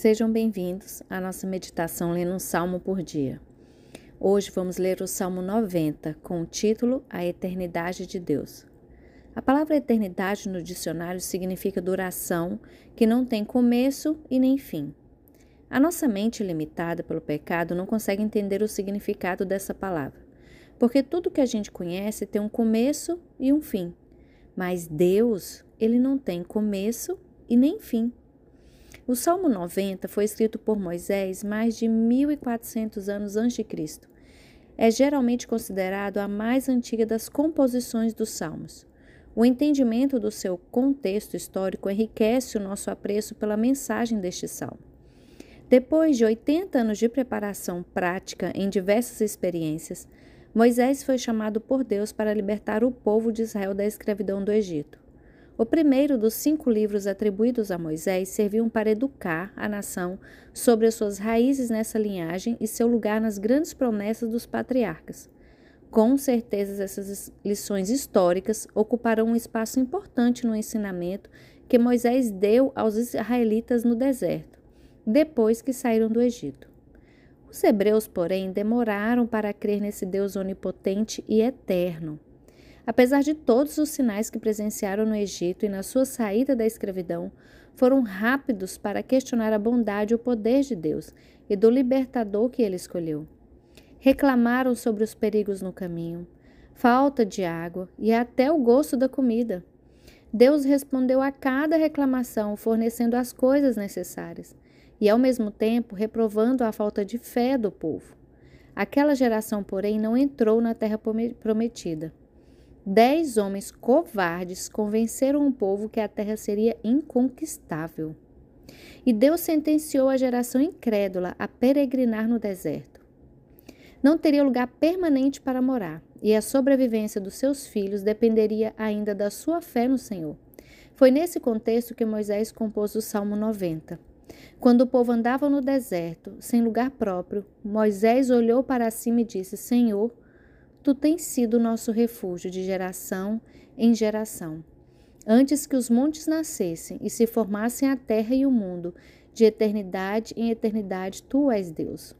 Sejam bem-vindos à nossa meditação lendo um salmo por dia. Hoje vamos ler o Salmo 90 com o título A Eternidade de Deus. A palavra eternidade no dicionário significa duração que não tem começo e nem fim. A nossa mente limitada pelo pecado não consegue entender o significado dessa palavra, porque tudo que a gente conhece tem um começo e um fim. Mas Deus, ele não tem começo e nem fim. O Salmo 90 foi escrito por Moisés mais de 1400 anos antes de Cristo. É geralmente considerado a mais antiga das composições dos Salmos. O entendimento do seu contexto histórico enriquece o nosso apreço pela mensagem deste salmo. Depois de 80 anos de preparação prática em diversas experiências, Moisés foi chamado por Deus para libertar o povo de Israel da escravidão do Egito. O primeiro dos cinco livros atribuídos a Moisés serviu para educar a nação sobre as suas raízes nessa linhagem e seu lugar nas grandes promessas dos patriarcas. Com certeza, essas lições históricas ocuparão um espaço importante no ensinamento que Moisés deu aos israelitas no deserto, depois que saíram do Egito. Os hebreus, porém, demoraram para crer nesse Deus onipotente e eterno. Apesar de todos os sinais que presenciaram no Egito e na sua saída da escravidão, foram rápidos para questionar a bondade e o poder de Deus e do libertador que ele escolheu. Reclamaram sobre os perigos no caminho, falta de água e até o gosto da comida. Deus respondeu a cada reclamação, fornecendo as coisas necessárias e, ao mesmo tempo, reprovando a falta de fé do povo. Aquela geração, porém, não entrou na terra prometida. Dez homens covardes convenceram o povo que a terra seria inconquistável. E Deus sentenciou a geração incrédula a peregrinar no deserto. Não teria lugar permanente para morar, e a sobrevivência dos seus filhos dependeria ainda da sua fé no Senhor. Foi nesse contexto que Moisés compôs o Salmo 90. Quando o povo andava no deserto, sem lugar próprio, Moisés olhou para cima e disse: Senhor, tu tens sido nosso refúgio de geração em geração. Antes que os montes nascessem e se formassem a terra e o mundo, de eternidade em eternidade, tu és Deus.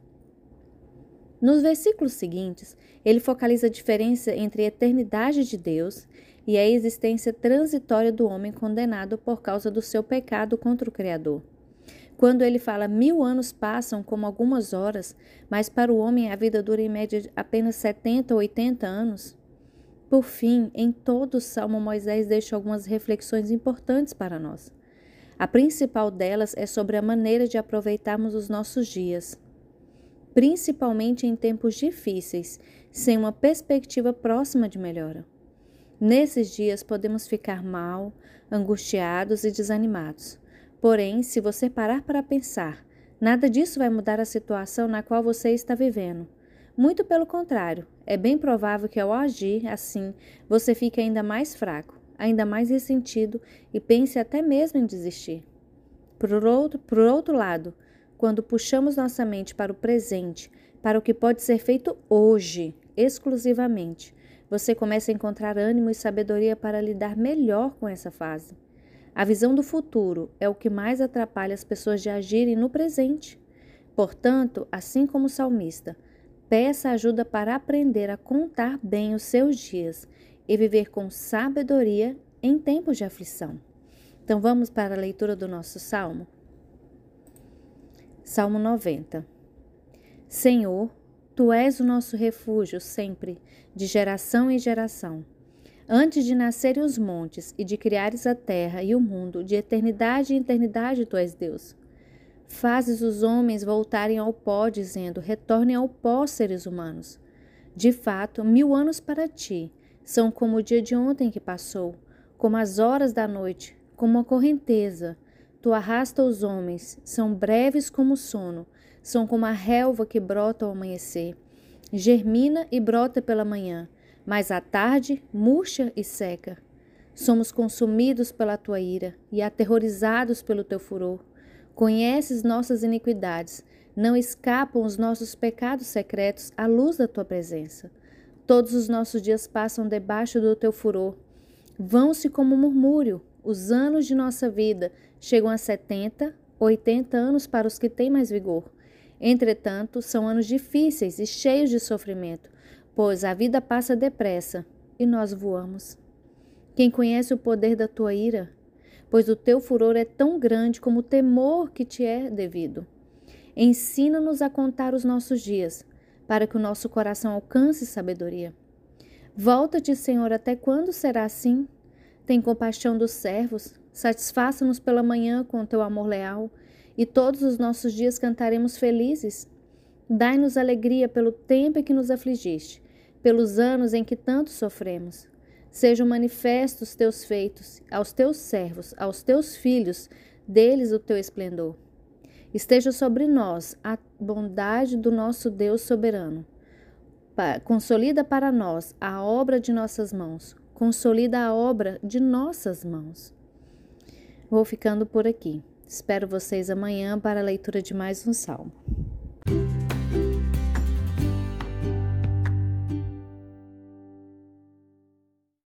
Nos versículos seguintes, ele focaliza a diferença entre a eternidade de Deus e a existência transitória do homem condenado por causa do seu pecado contra o Criador. Quando ele fala mil anos passam como algumas horas, mas para o homem a vida dura em média apenas 70 ou 80 anos. Por fim, em todo o Salmo, Moisés deixa algumas reflexões importantes para nós. A principal delas é sobre a maneira de aproveitarmos os nossos dias, principalmente em tempos difíceis, sem uma perspectiva próxima de melhora. Nesses dias podemos ficar mal, angustiados e desanimados. Porém, se você parar para pensar, nada disso vai mudar a situação na qual você está vivendo. Muito pelo contrário, é bem provável que ao agir assim, você fique ainda mais fraco, ainda mais ressentido e pense até mesmo em desistir. Por outro, por outro lado, quando puxamos nossa mente para o presente, para o que pode ser feito hoje, exclusivamente, você começa a encontrar ânimo e sabedoria para lidar melhor com essa fase. A visão do futuro é o que mais atrapalha as pessoas de agirem no presente. Portanto, assim como o salmista, peça ajuda para aprender a contar bem os seus dias e viver com sabedoria em tempos de aflição. Então vamos para a leitura do nosso salmo. Salmo 90. Senhor, tu és o nosso refúgio sempre, de geração em geração. Antes de nascerem os montes e de criares a terra e o mundo, de eternidade em eternidade tu és Deus. Fazes os homens voltarem ao pó, dizendo: Retornem ao pó, seres humanos. De fato, mil anos para ti são como o dia de ontem que passou, como as horas da noite, como a correnteza. Tu arrasta os homens, são breves como o sono, são como a relva que brota ao amanhecer. Germina e brota pela manhã mas à tarde murcha e seca. Somos consumidos pela tua ira e aterrorizados pelo teu furor. Conheces nossas iniquidades, não escapam os nossos pecados secretos à luz da tua presença. Todos os nossos dias passam debaixo do teu furor. Vão-se como murmúrio, os anos de nossa vida chegam a setenta oitenta anos para os que têm mais vigor. Entretanto, são anos difíceis e cheios de sofrimento, pois a vida passa depressa e nós voamos. Quem conhece o poder da tua ira? Pois o teu furor é tão grande como o temor que te é devido. Ensina-nos a contar os nossos dias, para que o nosso coração alcance sabedoria. Volta-te, Senhor, até quando será assim? Tem compaixão dos servos, satisfaça-nos pela manhã com o teu amor leal, e todos os nossos dias cantaremos felizes. Dai-nos alegria pelo tempo em que nos afligiste, pelos anos em que tanto sofremos. Sejam manifestos teus feitos aos teus servos, aos teus filhos, deles o teu esplendor. Esteja sobre nós a bondade do nosso Deus soberano. Consolida para nós a obra de nossas mãos, consolida a obra de nossas mãos. Vou ficando por aqui. Espero vocês amanhã para a leitura de mais um salmo.